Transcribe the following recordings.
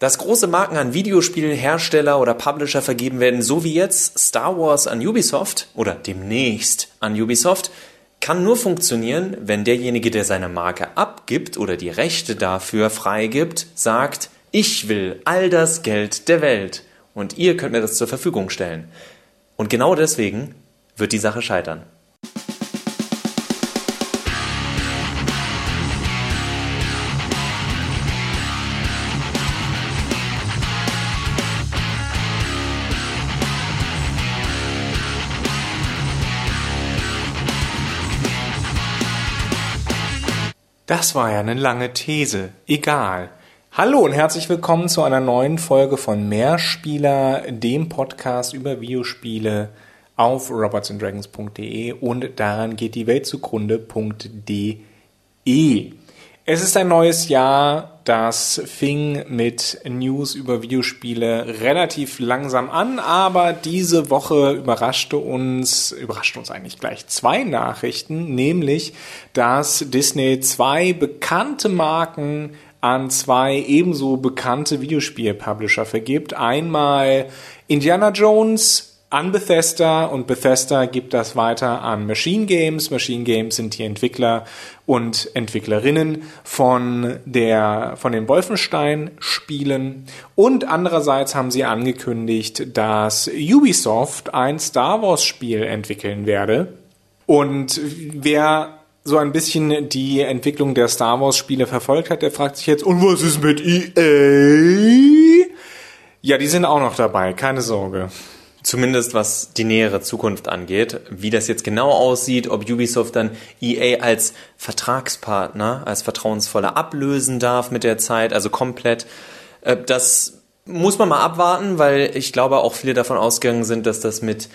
Dass große Marken an Videospielhersteller oder Publisher vergeben werden, so wie jetzt Star Wars an Ubisoft oder demnächst an Ubisoft, kann nur funktionieren, wenn derjenige, der seine Marke abgibt oder die Rechte dafür freigibt, sagt, ich will all das Geld der Welt und ihr könnt mir das zur Verfügung stellen. Und genau deswegen wird die Sache scheitern. Das war ja eine lange These. Egal. Hallo und herzlich willkommen zu einer neuen Folge von Mehrspieler, dem Podcast über Videospiele auf robertsanddragons.de und daran geht die Welt zugrunde.de. Es ist ein neues Jahr, das fing mit News über Videospiele relativ langsam an, aber diese Woche überraschte uns, überraschte uns eigentlich gleich zwei Nachrichten, nämlich, dass Disney zwei bekannte Marken an zwei ebenso bekannte Videospiel-Publisher vergibt. Einmal Indiana Jones an Bethesda und Bethesda gibt das weiter an Machine Games. Machine Games sind die Entwickler und Entwicklerinnen von der, von den Wolfenstein Spielen. Und andererseits haben sie angekündigt, dass Ubisoft ein Star Wars Spiel entwickeln werde. Und wer so ein bisschen die Entwicklung der Star Wars Spiele verfolgt hat, der fragt sich jetzt, und was ist mit EA? Ja, die sind auch noch dabei, keine Sorge. Zumindest was die nähere Zukunft angeht. Wie das jetzt genau aussieht, ob Ubisoft dann EA als Vertragspartner, als vertrauensvoller ablösen darf mit der Zeit, also komplett, äh, das muss man mal abwarten, weil ich glaube auch viele davon ausgegangen sind, dass das mit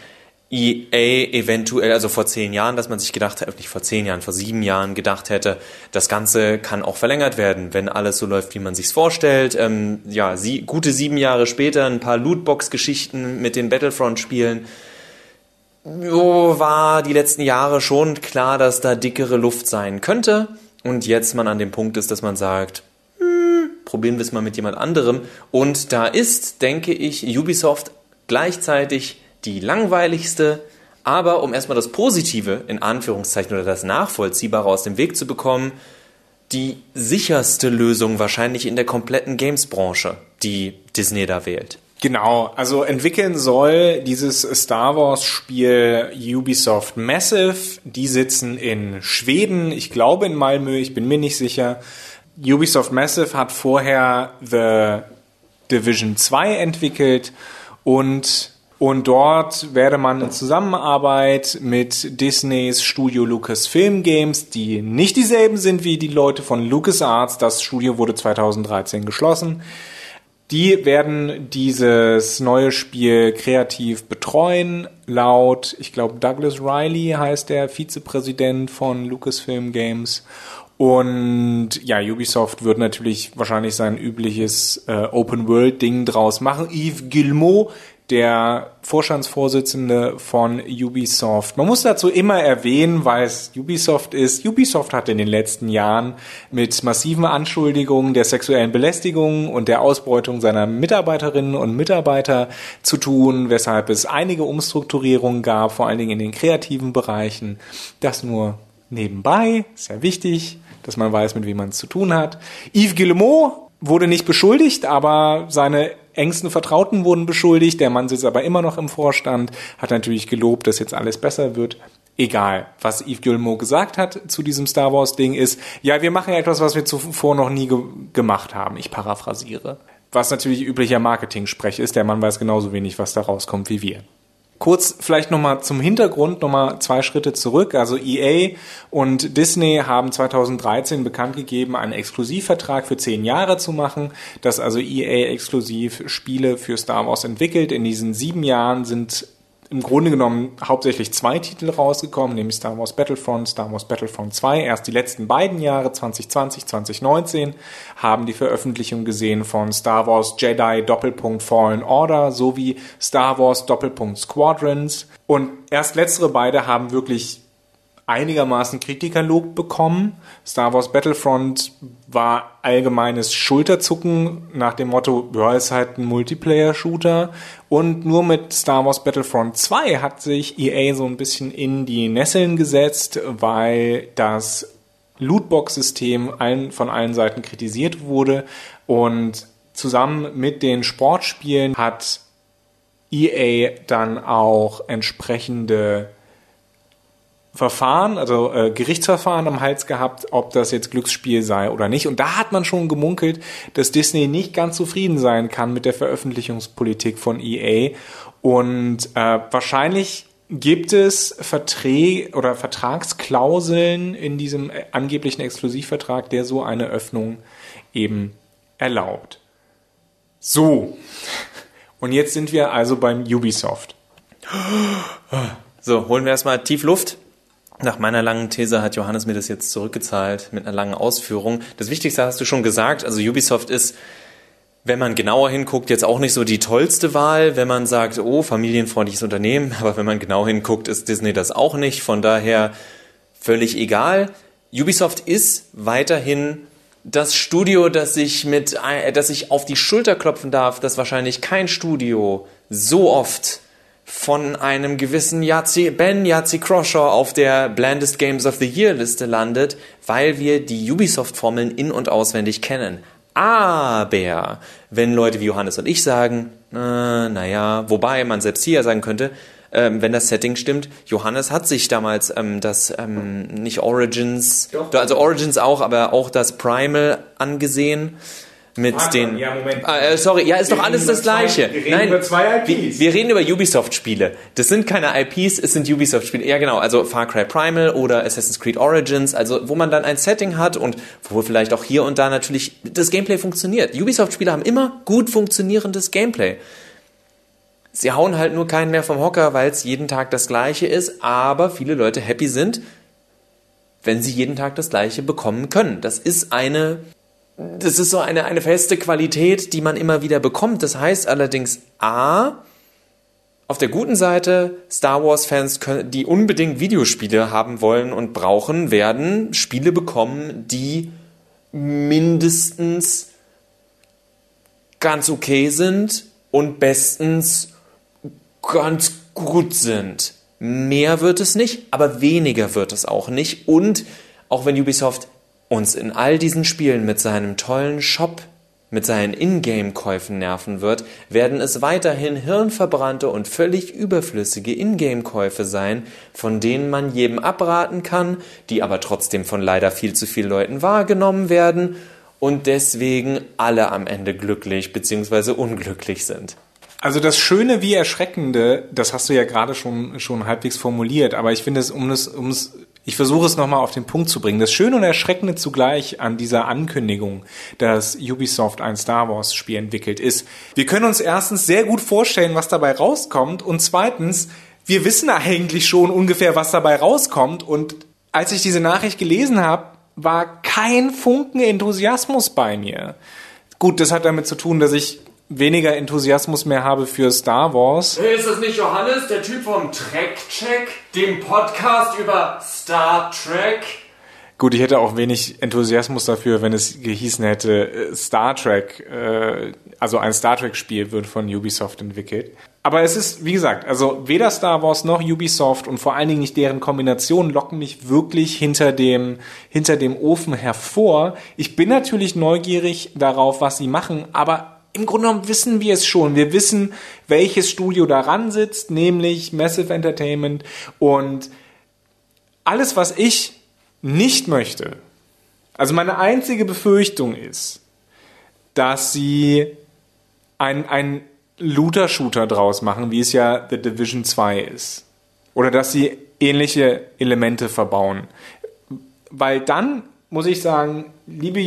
EA eventuell, also vor zehn Jahren, dass man sich gedacht hat, nicht vor zehn Jahren, vor sieben Jahren gedacht hätte, das Ganze kann auch verlängert werden, wenn alles so läuft, wie man sich's vorstellt. Ähm, ja, sie, gute sieben Jahre später ein paar Lootbox-Geschichten mit den Battlefront-Spielen. Jo, war die letzten Jahre schon klar, dass da dickere Luft sein könnte. Und jetzt man an dem Punkt ist, dass man sagt, hm, probieren wir es mal mit jemand anderem. Und da ist, denke ich, Ubisoft gleichzeitig die langweiligste, aber um erstmal das Positive in Anführungszeichen oder das Nachvollziehbare aus dem Weg zu bekommen, die sicherste Lösung wahrscheinlich in der kompletten Games-Branche, die Disney da wählt. Genau, also entwickeln soll dieses Star Wars Spiel Ubisoft Massive. Die sitzen in Schweden, ich glaube in Malmö, ich bin mir nicht sicher. Ubisoft Massive hat vorher The Division 2 entwickelt und und dort werde man in Zusammenarbeit mit Disneys Studio Lucasfilm Games, die nicht dieselben sind wie die Leute von LucasArts, das Studio wurde 2013 geschlossen, die werden dieses neue Spiel kreativ betreuen. Laut, ich glaube, Douglas Riley heißt der Vizepräsident von Lucasfilm Games. Und ja, Ubisoft wird natürlich wahrscheinlich sein übliches äh, Open-World-Ding draus machen. Yves Guillemot der Vorstandsvorsitzende von Ubisoft. Man muss dazu immer erwähnen, weil es Ubisoft ist. Ubisoft hat in den letzten Jahren mit massiven Anschuldigungen der sexuellen Belästigung und der Ausbeutung seiner Mitarbeiterinnen und Mitarbeiter zu tun, weshalb es einige Umstrukturierungen gab, vor allen Dingen in den kreativen Bereichen. Das nur nebenbei, sehr wichtig, dass man weiß, mit wem man es zu tun hat. Yves Guillemot wurde nicht beschuldigt, aber seine engsten Vertrauten wurden beschuldigt. Der Mann sitzt aber immer noch im Vorstand, hat natürlich gelobt, dass jetzt alles besser wird. Egal, was Yves Guillemot gesagt hat zu diesem Star Wars Ding ist, ja, wir machen ja etwas, was wir zuvor noch nie ge gemacht haben. Ich paraphrasiere. Was natürlich üblicher Marketing-Sprech ist. Der Mann weiß genauso wenig, was da rauskommt wie wir. Kurz vielleicht nochmal zum Hintergrund, nochmal zwei Schritte zurück. Also EA und Disney haben 2013 bekannt gegeben, einen Exklusivvertrag für zehn Jahre zu machen, dass also EA exklusiv Spiele für Star Wars entwickelt. In diesen sieben Jahren sind im Grunde genommen hauptsächlich zwei Titel rausgekommen, nämlich Star Wars Battlefront, Star Wars Battlefront 2. Erst die letzten beiden Jahre, 2020, 2019, haben die Veröffentlichung gesehen von Star Wars Jedi Doppelpunkt Fallen Order sowie Star Wars Doppelpunkt Squadrons. Und erst letztere beide haben wirklich einigermaßen Kritikerlob bekommen. Star Wars Battlefront war allgemeines Schulterzucken nach dem Motto, ja, ist halt ein Multiplayer-Shooter. Und nur mit Star Wars Battlefront 2 hat sich EA so ein bisschen in die Nesseln gesetzt, weil das Lootbox-System allen, von allen Seiten kritisiert wurde. Und zusammen mit den Sportspielen hat EA dann auch entsprechende Verfahren, also äh, Gerichtsverfahren am Hals gehabt, ob das jetzt Glücksspiel sei oder nicht. Und da hat man schon gemunkelt, dass Disney nicht ganz zufrieden sein kann mit der Veröffentlichungspolitik von EA. Und äh, wahrscheinlich gibt es Verträge oder Vertragsklauseln in diesem äh, angeblichen Exklusivvertrag, der so eine Öffnung eben erlaubt. So. Und jetzt sind wir also beim Ubisoft. So, holen wir erstmal tief Luft. Nach meiner langen These hat Johannes mir das jetzt zurückgezahlt mit einer langen Ausführung. Das Wichtigste hast du schon gesagt. Also Ubisoft ist, wenn man genauer hinguckt, jetzt auch nicht so die tollste Wahl, wenn man sagt, oh, familienfreundliches Unternehmen. Aber wenn man genau hinguckt, ist Disney das auch nicht. Von daher völlig egal. Ubisoft ist weiterhin das Studio, das sich mit, das ich auf die Schulter klopfen darf, dass wahrscheinlich kein Studio so oft von einem gewissen Yazzie, Ben Yazzie Croshaw auf der Blandest Games of the Year Liste landet, weil wir die Ubisoft-Formeln in- und auswendig kennen. Aber wenn Leute wie Johannes und ich sagen, äh, naja, wobei man selbst hier sagen könnte, ähm, wenn das Setting stimmt, Johannes hat sich damals ähm, das ähm, nicht Origins, Doch. also Origins auch, aber auch das Primal angesehen mit Warte, den. Ja, Moment. Ah, äh, sorry, ja, ist wir doch alles das Gleiche. Zwei, wir reden Nein, über zwei IPs. Wir, wir reden über Ubisoft-Spiele. Das sind keine IPs, es sind Ubisoft-Spiele. Ja, genau. Also Far Cry Primal oder Assassin's Creed Origins. Also wo man dann ein Setting hat und wo vielleicht auch hier und da natürlich das Gameplay funktioniert. Ubisoft-Spiele haben immer gut funktionierendes Gameplay. Sie hauen halt nur keinen mehr vom Hocker, weil es jeden Tag das Gleiche ist. Aber viele Leute happy sind, wenn sie jeden Tag das Gleiche bekommen können. Das ist eine das ist so eine, eine feste Qualität, die man immer wieder bekommt. Das heißt allerdings A, auf der guten Seite, Star Wars-Fans, die unbedingt Videospiele haben wollen und brauchen, werden Spiele bekommen, die mindestens ganz okay sind und bestens ganz gut sind. Mehr wird es nicht, aber weniger wird es auch nicht. Und auch wenn Ubisoft uns in all diesen Spielen mit seinem tollen Shop, mit seinen Ingame-Käufen nerven wird, werden es weiterhin hirnverbrannte und völlig überflüssige Ingame-Käufe sein, von denen man jedem abraten kann, die aber trotzdem von leider viel zu vielen Leuten wahrgenommen werden und deswegen alle am Ende glücklich bzw. unglücklich sind. Also das Schöne wie Erschreckende, das hast du ja gerade schon, schon halbwegs formuliert, aber ich finde es, um es, es ich versuche es nochmal auf den Punkt zu bringen. Das Schöne und Erschreckende zugleich an dieser Ankündigung, dass Ubisoft ein Star Wars Spiel entwickelt, ist, wir können uns erstens sehr gut vorstellen, was dabei rauskommt und zweitens, wir wissen eigentlich schon ungefähr, was dabei rauskommt und als ich diese Nachricht gelesen habe, war kein Funken Enthusiasmus bei mir. Gut, das hat damit zu tun, dass ich weniger Enthusiasmus mehr habe für Star Wars. Ist das nicht Johannes, der Typ vom Trek-Check, dem Podcast über Star Trek? Gut, ich hätte auch wenig Enthusiasmus dafür, wenn es gehießen hätte, äh, Star Trek, äh, also ein Star Trek-Spiel wird von Ubisoft entwickelt. Aber es ist, wie gesagt, also weder Star Wars noch Ubisoft und vor allen Dingen nicht deren Kombination locken mich wirklich hinter dem, hinter dem Ofen hervor. Ich bin natürlich neugierig darauf, was sie machen, aber im Grunde genommen wissen wir es schon. Wir wissen, welches Studio daran sitzt, nämlich Massive Entertainment. Und alles, was ich nicht möchte, also meine einzige Befürchtung ist, dass sie ein, ein Looter-Shooter draus machen, wie es ja The Division 2 ist. Oder dass sie ähnliche Elemente verbauen. Weil dann muss ich sagen, liebe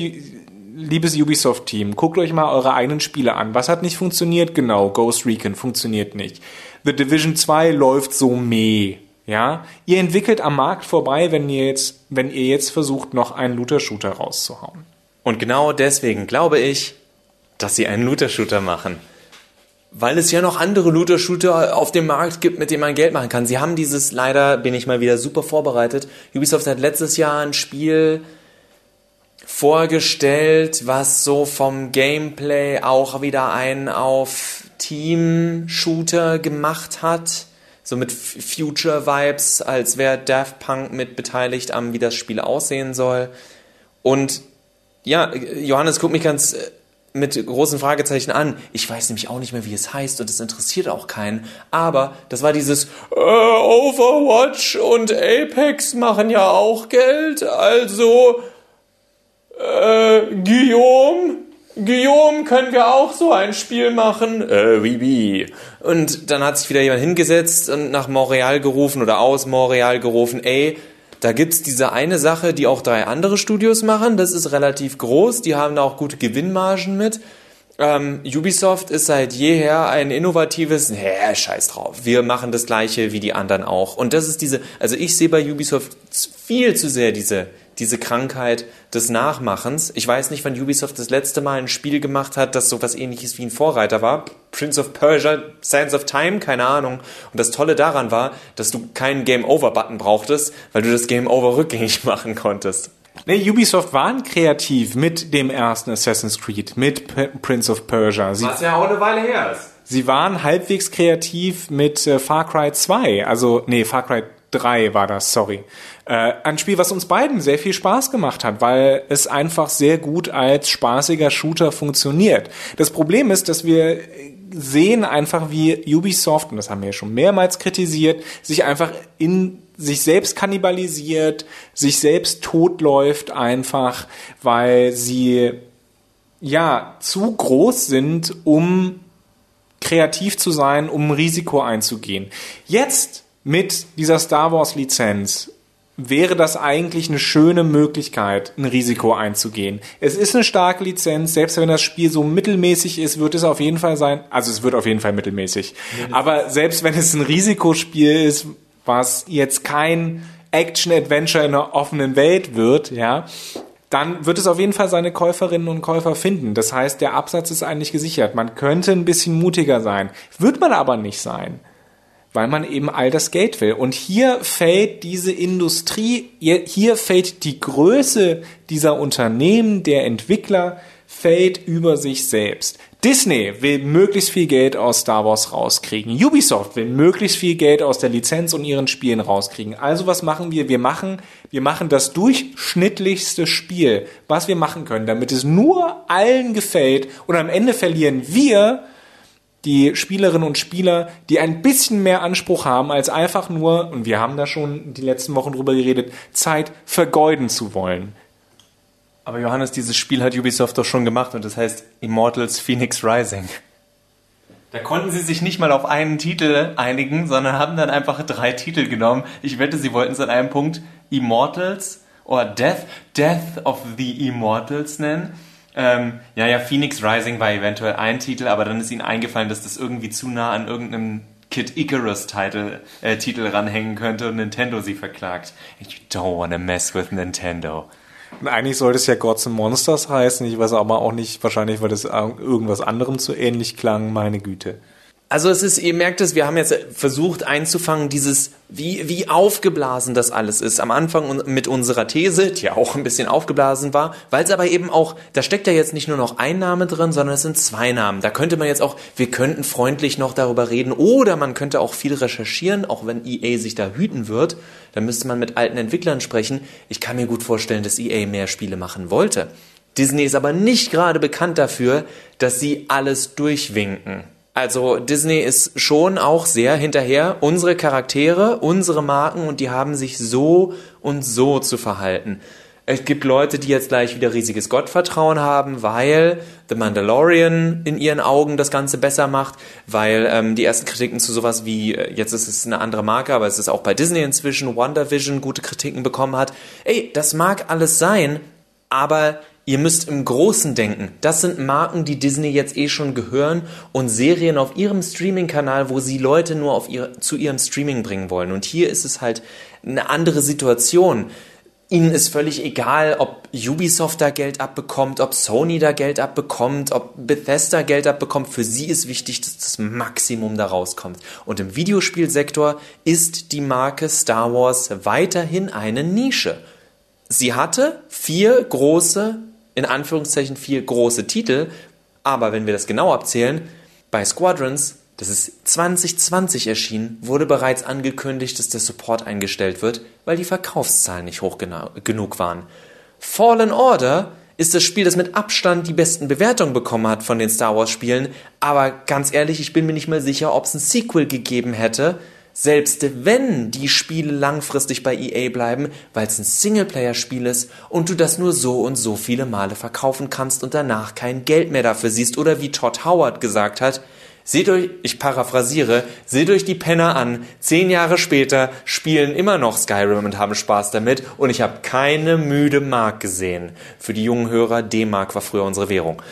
liebes Ubisoft-Team, guckt euch mal eure eigenen Spiele an. Was hat nicht funktioniert? Genau, Ghost Recon funktioniert nicht. The Division 2 läuft so meh. Ja, ihr entwickelt am Markt vorbei, wenn ihr jetzt, wenn ihr jetzt versucht, noch einen Looter-Shooter rauszuhauen. Und genau deswegen glaube ich, dass sie einen Looter-Shooter machen. weil es ja noch andere Looter-Shooter auf dem Markt gibt, mit denen man Geld machen kann. Sie haben dieses, leider bin ich mal wieder super vorbereitet. Ubisoft hat letztes Jahr ein Spiel vorgestellt, was so vom Gameplay auch wieder einen auf Team-Shooter gemacht hat. So mit Future-Vibes, als wäre Daft Punk mit beteiligt am, wie das Spiel aussehen soll. Und ja, Johannes guckt mich ganz äh, mit großen Fragezeichen an. Ich weiß nämlich auch nicht mehr, wie es heißt und es interessiert auch keinen. Aber das war dieses äh, Overwatch und Apex machen ja auch Geld. Also äh, Guillaume, Guillaume, können wir auch so ein Spiel machen? Äh, wie, wie. Und dann hat sich wieder jemand hingesetzt und nach Montreal gerufen oder aus Montreal gerufen, ey, da gibt's diese eine Sache, die auch drei andere Studios machen. Das ist relativ groß. Die haben da auch gute Gewinnmargen mit. Ähm, Ubisoft ist seit jeher ein innovatives, hä, scheiß drauf. Wir machen das gleiche wie die anderen auch. Und das ist diese, also ich sehe bei Ubisoft viel zu sehr diese, diese Krankheit des Nachmachens. Ich weiß nicht, wann Ubisoft das letzte Mal ein Spiel gemacht hat, das so was ähnliches wie ein Vorreiter war. Prince of Persia, Sands of Time, keine Ahnung. Und das Tolle daran war, dass du keinen Game Over Button brauchtest, weil du das Game Over rückgängig machen konntest. Nee, Ubisoft waren kreativ mit dem ersten Assassin's Creed, mit P Prince of Persia. Sie, Was ja auch eine Weile her ist. Sie waren halbwegs kreativ mit äh, Far Cry 2, also nee, Far Cry 3 war das, sorry. Äh, ein Spiel, was uns beiden sehr viel Spaß gemacht hat, weil es einfach sehr gut als spaßiger Shooter funktioniert. Das Problem ist, dass wir sehen einfach, wie Ubisoft, und das haben wir ja schon mehrmals kritisiert, sich einfach in sich selbst kannibalisiert, sich selbst totläuft einfach, weil sie ja zu groß sind, um kreativ zu sein, um Risiko einzugehen. Jetzt mit dieser Star Wars Lizenz wäre das eigentlich eine schöne Möglichkeit, ein Risiko einzugehen. Es ist eine starke Lizenz, selbst wenn das Spiel so mittelmäßig ist, wird es auf jeden Fall sein, also es wird auf jeden Fall mittelmäßig. Aber selbst wenn es ein Risikospiel ist, was jetzt kein Action-Adventure in einer offenen Welt wird, ja, dann wird es auf jeden Fall seine Käuferinnen und Käufer finden. Das heißt, der Absatz ist eigentlich gesichert. Man könnte ein bisschen mutiger sein. Wird man aber nicht sein weil man eben all das Geld will. Und hier fällt diese Industrie, hier fällt die Größe dieser Unternehmen, der Entwickler, fällt über sich selbst. Disney will möglichst viel Geld aus Star Wars rauskriegen. Ubisoft will möglichst viel Geld aus der Lizenz und ihren Spielen rauskriegen. Also was machen wir? Wir machen, wir machen das durchschnittlichste Spiel, was wir machen können, damit es nur allen gefällt und am Ende verlieren wir die Spielerinnen und Spieler, die ein bisschen mehr Anspruch haben, als einfach nur, und wir haben da schon die letzten Wochen drüber geredet, Zeit vergeuden zu wollen. Aber Johannes, dieses Spiel hat Ubisoft doch schon gemacht und das heißt Immortals Phoenix Rising. Da konnten sie sich nicht mal auf einen Titel einigen, sondern haben dann einfach drei Titel genommen. Ich wette, sie wollten es an einem Punkt Immortals oder Death, Death of the Immortals nennen ähm, ja, ja, Phoenix Rising war eventuell ein Titel, aber dann ist ihnen eingefallen, dass das irgendwie zu nah an irgendeinem Kid Icarus Titel, äh, Titel ranhängen könnte und Nintendo sie verklagt. You don't wanna mess with Nintendo. Und eigentlich sollte es ja Gods and Monsters heißen. Ich weiß aber auch nicht, wahrscheinlich, weil das irgendwas anderem zu ähnlich klang. Meine Güte. Also es ist, ihr merkt es, wir haben jetzt versucht einzufangen, dieses, wie, wie aufgeblasen das alles ist. Am Anfang mit unserer These, die ja auch ein bisschen aufgeblasen war, weil es aber eben auch, da steckt ja jetzt nicht nur noch ein Name drin, sondern es sind zwei Namen. Da könnte man jetzt auch, wir könnten freundlich noch darüber reden oder man könnte auch viel recherchieren, auch wenn EA sich da hüten wird. Dann müsste man mit alten Entwicklern sprechen. Ich kann mir gut vorstellen, dass EA mehr Spiele machen wollte. Disney ist aber nicht gerade bekannt dafür, dass sie alles durchwinken. Also Disney ist schon auch sehr hinterher, unsere Charaktere, unsere Marken und die haben sich so und so zu verhalten. Es gibt Leute, die jetzt gleich wieder riesiges Gottvertrauen haben, weil The Mandalorian in ihren Augen das Ganze besser macht, weil ähm, die ersten Kritiken zu sowas wie, äh, jetzt ist es eine andere Marke, aber es ist auch bei Disney inzwischen, WandaVision gute Kritiken bekommen hat. Ey, das mag alles sein, aber Ihr müsst im Großen denken. Das sind Marken, die Disney jetzt eh schon gehören und Serien auf ihrem Streaming-Kanal, wo sie Leute nur auf ihr, zu ihrem Streaming bringen wollen. Und hier ist es halt eine andere Situation. Ihnen ist völlig egal, ob Ubisoft da Geld abbekommt, ob Sony da Geld abbekommt, ob Bethesda Geld abbekommt. Für sie ist wichtig, dass das Maximum da rauskommt. Und im Videospielsektor ist die Marke Star Wars weiterhin eine Nische. Sie hatte vier große, in Anführungszeichen vier große Titel, aber wenn wir das genau abzählen, bei Squadrons das ist 2020 erschienen, wurde bereits angekündigt, dass der Support eingestellt wird, weil die Verkaufszahlen nicht hoch genug waren. Fallen Order ist das Spiel, das mit Abstand die besten Bewertungen bekommen hat von den Star Wars Spielen, aber ganz ehrlich, ich bin mir nicht mal sicher, ob es ein Sequel gegeben hätte, selbst wenn die Spiele langfristig bei EA bleiben, weil es ein Singleplayer-Spiel ist und du das nur so und so viele Male verkaufen kannst und danach kein Geld mehr dafür siehst oder wie Todd Howard gesagt hat, Seht euch, ich paraphrasiere, seht euch die Penner an. Zehn Jahre später spielen immer noch Skyrim und haben Spaß damit und ich habe keine müde Mark gesehen. Für die jungen Hörer, D-Mark war früher unsere Währung.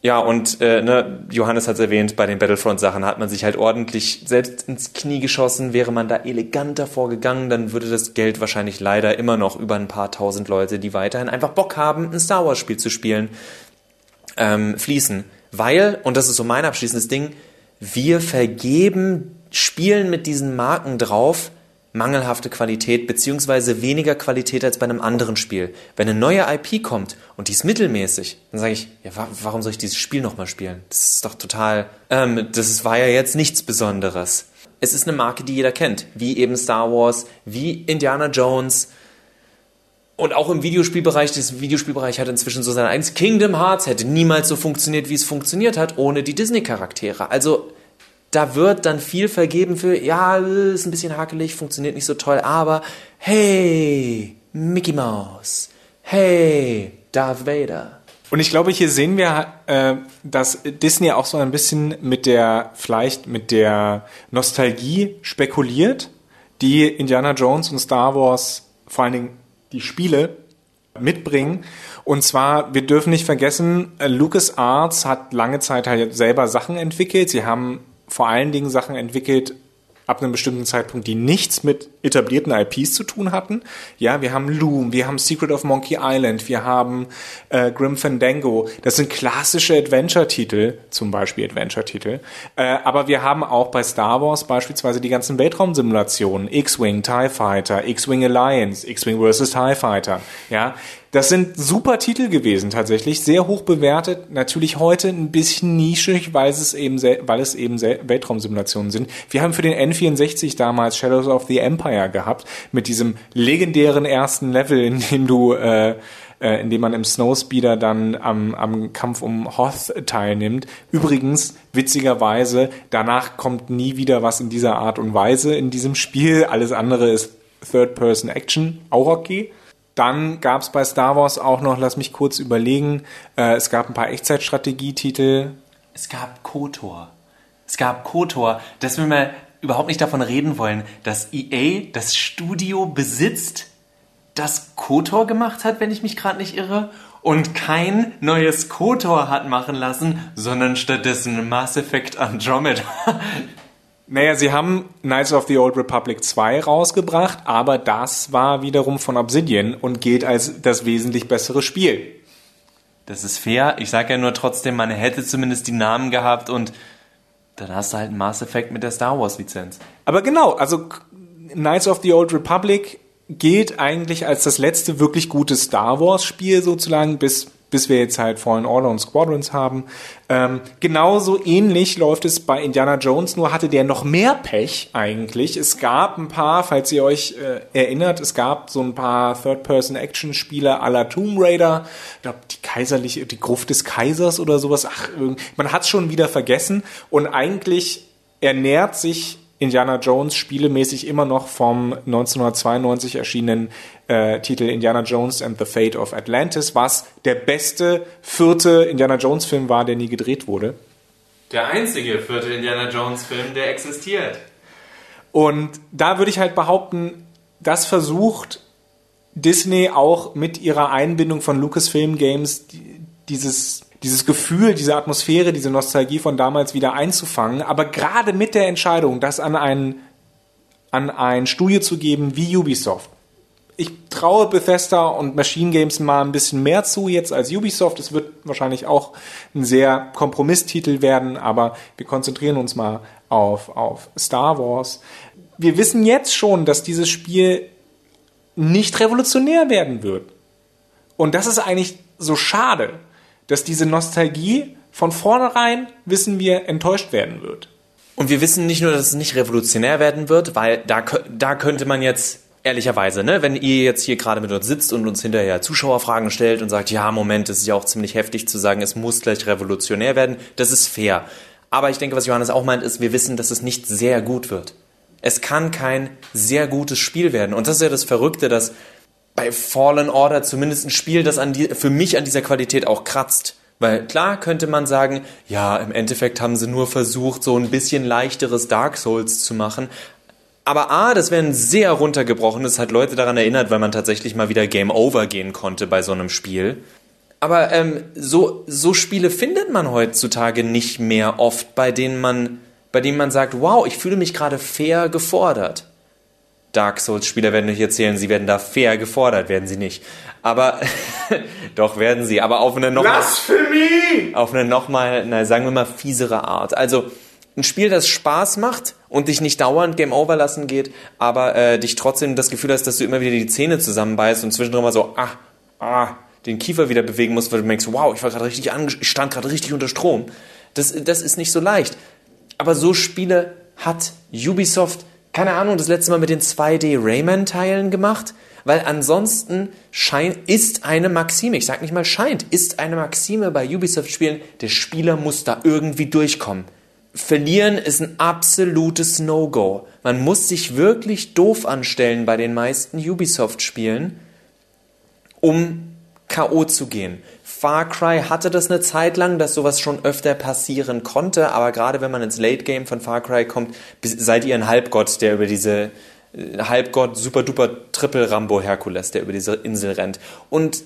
Ja, und äh, ne, Johannes hat es erwähnt, bei den Battlefront-Sachen hat man sich halt ordentlich selbst ins Knie geschossen. Wäre man da eleganter vorgegangen, dann würde das Geld wahrscheinlich leider immer noch über ein paar tausend Leute, die weiterhin einfach Bock haben, ein Star Wars-Spiel zu spielen, ähm, fließen. Weil, und das ist so mein abschließendes Ding, wir vergeben Spielen mit diesen Marken drauf mangelhafte Qualität beziehungsweise weniger Qualität als bei einem anderen Spiel. Wenn eine neue IP kommt und die ist mittelmäßig, dann sage ich, ja, wa warum soll ich dieses Spiel nochmal spielen? Das ist doch total, ähm, das war ja jetzt nichts Besonderes. Es ist eine Marke, die jeder kennt, wie eben Star Wars, wie Indiana Jones, und auch im Videospielbereich, das Videospielbereich hat inzwischen so sein eigenes Kingdom Hearts, hätte niemals so funktioniert, wie es funktioniert hat, ohne die Disney-Charaktere. Also da wird dann viel vergeben für, ja, ist ein bisschen hakelig, funktioniert nicht so toll, aber hey, Mickey Mouse, hey, Darth Vader. Und ich glaube, hier sehen wir, äh, dass Disney auch so ein bisschen mit der, vielleicht mit der Nostalgie spekuliert, die Indiana Jones und Star Wars vor allen Dingen die Spiele mitbringen. Und zwar, wir dürfen nicht vergessen, LucasArts hat lange Zeit halt selber Sachen entwickelt. Sie haben vor allen Dingen Sachen entwickelt, ab einem bestimmten Zeitpunkt, die nichts mit etablierten IPs zu tun hatten. Ja, wir haben Loom, wir haben Secret of Monkey Island, wir haben äh, Grim Fandango. Das sind klassische Adventure-Titel, zum Beispiel Adventure-Titel. Äh, aber wir haben auch bei Star Wars beispielsweise die ganzen Weltraumsimulationen, X-Wing, TIE Fighter, X-Wing Alliance, X-Wing vs. TIE Fighter. Ja, das sind super Titel gewesen tatsächlich, sehr hoch bewertet. Natürlich heute ein bisschen nischig, weil es eben, weil es eben Weltraumsimulationen sind. Wir haben für den N64 damals Shadows of the Empire gehabt mit diesem legendären ersten Level, in dem du äh, äh, in dem man im Snowspeeder dann am, am Kampf um Hoth teilnimmt. Übrigens, witzigerweise, danach kommt nie wieder was in dieser Art und Weise in diesem Spiel. Alles andere ist Third-Person-Action, auch okay. Dann gab es bei Star Wars auch noch, lass mich kurz überlegen, äh, es gab ein paar Echtzeitstrategietitel. Es gab KOTOR. Es gab KOTOR, dass wir mal überhaupt nicht davon reden wollen, dass EA das Studio besitzt, das KOTOR gemacht hat, wenn ich mich gerade nicht irre, und kein neues KOTOR hat machen lassen, sondern stattdessen Mass Effect Andromeda. Naja, sie haben Knights of the Old Republic 2 rausgebracht, aber das war wiederum von Obsidian und gilt als das wesentlich bessere Spiel. Das ist fair. Ich sage ja nur trotzdem, man hätte zumindest die Namen gehabt und dann hast du halt einen Mass Effect mit der Star Wars Lizenz. Aber genau, also Knights of the Old Republic gilt eigentlich als das letzte wirklich gute Star Wars Spiel sozusagen, bis bis wir jetzt halt Fallen Order und Squadrons haben. Ähm, genauso ähnlich läuft es bei Indiana Jones, nur hatte der noch mehr Pech eigentlich. Es gab ein paar, falls ihr euch äh, erinnert, es gab so ein paar Third-Person-Action-Spiele à la Tomb Raider. Ich glaube, die kaiserliche, die Gruft des Kaisers oder sowas. Ach, man hat es schon wieder vergessen. Und eigentlich ernährt sich Indiana Jones spielemäßig immer noch vom 1992 erschienenen äh, Titel Indiana Jones and the Fate of Atlantis, was der beste vierte Indiana Jones Film war, der nie gedreht wurde. Der einzige vierte Indiana Jones Film, der existiert. Und da würde ich halt behaupten, das versucht Disney auch mit ihrer Einbindung von Lucasfilm Games dieses dieses Gefühl, diese Atmosphäre, diese Nostalgie von damals wieder einzufangen. Aber gerade mit der Entscheidung, das an ein, an ein Studio zu geben wie Ubisoft, ich traue Bethesda und Machine Games mal ein bisschen mehr zu jetzt als Ubisoft. Es wird wahrscheinlich auch ein sehr Kompromisstitel werden, aber wir konzentrieren uns mal auf, auf Star Wars. Wir wissen jetzt schon, dass dieses Spiel nicht revolutionär werden wird. Und das ist eigentlich so schade, dass diese Nostalgie von vornherein, wissen wir, enttäuscht werden wird. Und wir wissen nicht nur, dass es nicht revolutionär werden wird, weil da, da könnte man jetzt ehrlicherweise, ne, wenn ihr jetzt hier gerade mit uns sitzt und uns hinterher Zuschauerfragen stellt und sagt, ja, Moment, es ist ja auch ziemlich heftig zu sagen, es muss gleich revolutionär werden, das ist fair. Aber ich denke, was Johannes auch meint, ist, wir wissen, dass es nicht sehr gut wird. Es kann kein sehr gutes Spiel werden. Und das ist ja das Verrückte, dass bei Fallen Order zumindest ein Spiel, das an die, für mich an dieser Qualität auch kratzt. Weil klar könnte man sagen, ja, im Endeffekt haben sie nur versucht, so ein bisschen leichteres Dark Souls zu machen. Aber A, das wäre ein sehr runtergebrochenes, hat Leute daran erinnert, weil man tatsächlich mal wieder Game Over gehen konnte bei so einem Spiel. Aber ähm, so, so Spiele findet man heutzutage nicht mehr oft, bei denen man, bei denen man sagt, wow, ich fühle mich gerade fair gefordert. Dark Souls-Spieler werden euch erzählen, sie werden da fair gefordert, werden sie nicht. Aber doch werden sie, aber auf eine nochmal auf eine nochmal, na, sagen wir mal fiesere Art. Also ein Spiel, das Spaß macht und dich nicht dauernd Game Over lassen geht, aber äh, dich trotzdem das Gefühl hast, dass du immer wieder die Zähne zusammenbeißt und zwischendrin mal so ah ah den Kiefer wieder bewegen musst, weil du denkst, wow, ich war gerade richtig ich stand gerade richtig unter Strom. Das, das ist nicht so leicht. Aber so Spiele hat Ubisoft, keine Ahnung, das letzte Mal mit den 2D Rayman-Teilen gemacht, weil ansonsten scheint, ist eine Maxime, ich sag nicht mal scheint, ist eine Maxime bei Ubisoft-Spielen, der Spieler muss da irgendwie durchkommen. Verlieren ist ein absolutes No-Go. Man muss sich wirklich doof anstellen bei den meisten Ubisoft-Spielen, um K.O. zu gehen. Far Cry hatte das eine Zeit lang, dass sowas schon öfter passieren konnte, aber gerade wenn man ins Late Game von Far Cry kommt, seid ihr ein Halbgott, der über diese äh, Halbgott super duper Triple Rambo Herkules, der über diese Insel rennt. Und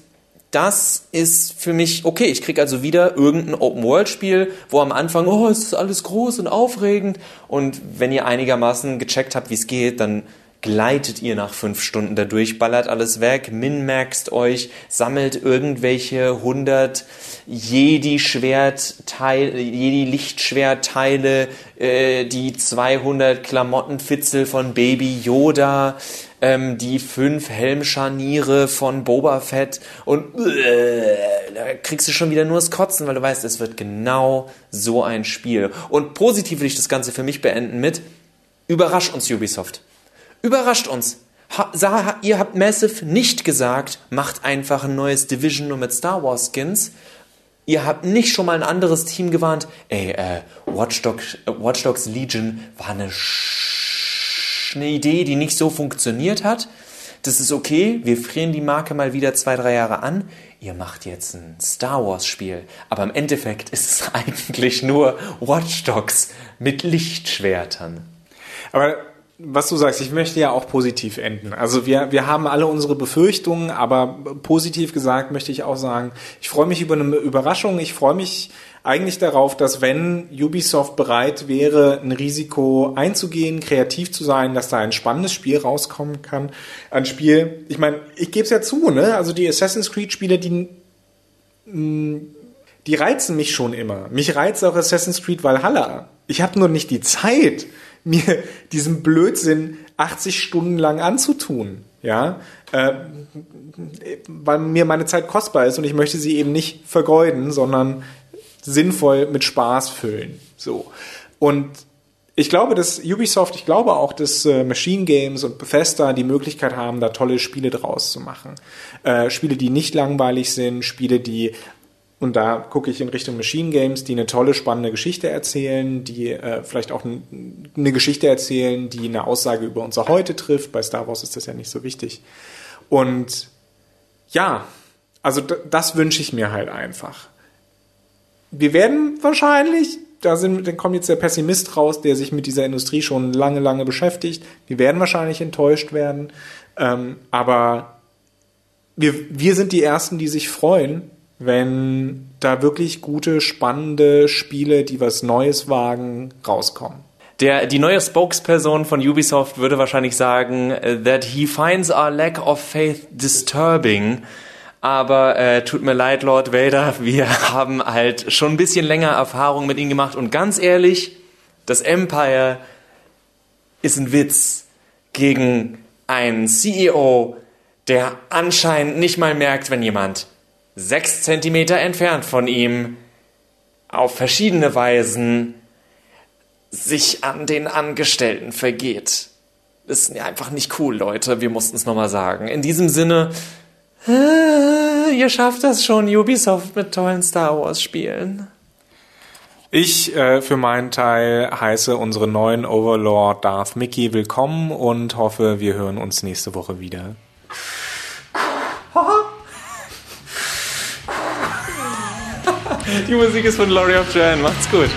das ist für mich okay. Ich krieg also wieder irgendein Open-World-Spiel, wo am Anfang, oh, es ist alles groß und aufregend. Und wenn ihr einigermaßen gecheckt habt, wie es geht, dann gleitet ihr nach fünf Stunden dadurch, ballert alles weg, minmaxt euch, sammelt irgendwelche 100 Jedi-Schwertteile, Jedi-Lichtschwertteile, äh, die 200 Klamottenfitzel von Baby Yoda, ähm, die fünf Helmscharniere von Boba Fett und äh, da kriegst du schon wieder nur das Kotzen, weil du weißt, es wird genau so ein Spiel. Und positiv will ich das Ganze für mich beenden mit, überrasch uns Ubisoft. Überrascht uns. Ha, ihr habt Massive nicht gesagt, macht einfach ein neues Division nur mit Star Wars Skins. Ihr habt nicht schon mal ein anderes Team gewarnt. Ey, äh, Watch, Dogs, äh, Watch Dogs Legion war eine, Sch Idee, die nicht so funktioniert hat. Das ist okay, wir frieren die Marke mal wieder zwei, drei Jahre an. Ihr macht jetzt ein Star Wars Spiel, aber im Endeffekt ist es eigentlich nur Watch Dogs mit Lichtschwertern. Aber was du sagst, ich möchte ja auch positiv enden. Also wir, wir haben alle unsere Befürchtungen, aber positiv gesagt möchte ich auch sagen, ich freue mich über eine Überraschung. Ich freue mich eigentlich darauf, dass wenn Ubisoft bereit wäre, ein Risiko einzugehen, kreativ zu sein, dass da ein spannendes Spiel rauskommen kann. Ein Spiel, ich meine, ich gebe es ja zu, ne? Also die Assassin's Creed Spiele, die mm, die reizen mich schon immer. Mich reizt auch Assassin's Creed Valhalla. Ich habe nur nicht die Zeit mir diesen Blödsinn 80 Stunden lang anzutun. Ja, äh, weil mir meine Zeit kostbar ist und ich möchte sie eben nicht vergeuden, sondern sinnvoll mit Spaß füllen. So. Und ich glaube, dass Ubisoft, ich glaube auch, dass äh, Machine Games und Bethesda die Möglichkeit haben, da tolle Spiele draus zu machen. Äh, Spiele, die nicht langweilig sind, Spiele, die und da gucke ich in Richtung Machine Games, die eine tolle, spannende Geschichte erzählen, die äh, vielleicht auch eine Geschichte erzählen, die eine Aussage über unser Heute trifft. Bei Star Wars ist das ja nicht so wichtig. Und ja, also das wünsche ich mir halt einfach. Wir werden wahrscheinlich, da sind, dann kommt jetzt der Pessimist raus, der sich mit dieser Industrie schon lange, lange beschäftigt. Wir werden wahrscheinlich enttäuscht werden. Ähm, aber wir, wir sind die Ersten, die sich freuen, wenn da wirklich gute, spannende Spiele, die was Neues wagen, rauskommen. Der, die neue Spokesperson von Ubisoft würde wahrscheinlich sagen, äh, that he finds our lack of faith disturbing. Aber äh, tut mir leid, Lord Vader, wir haben halt schon ein bisschen länger Erfahrung mit ihm gemacht. Und ganz ehrlich, das Empire ist ein Witz gegen einen CEO, der anscheinend nicht mal merkt, wenn jemand sechs Zentimeter entfernt von ihm auf verschiedene Weisen sich an den Angestellten vergeht. Ist einfach nicht cool, Leute. Wir mussten es nochmal sagen. In diesem Sinne, äh, ihr schafft das schon, Ubisoft mit tollen Star Wars Spielen. Ich äh, für meinen Teil heiße unseren neuen Overlord Darth Mickey willkommen und hoffe, wir hören uns nächste Woche wieder. Die Musik ist von Laurie of Jan. Macht's gut.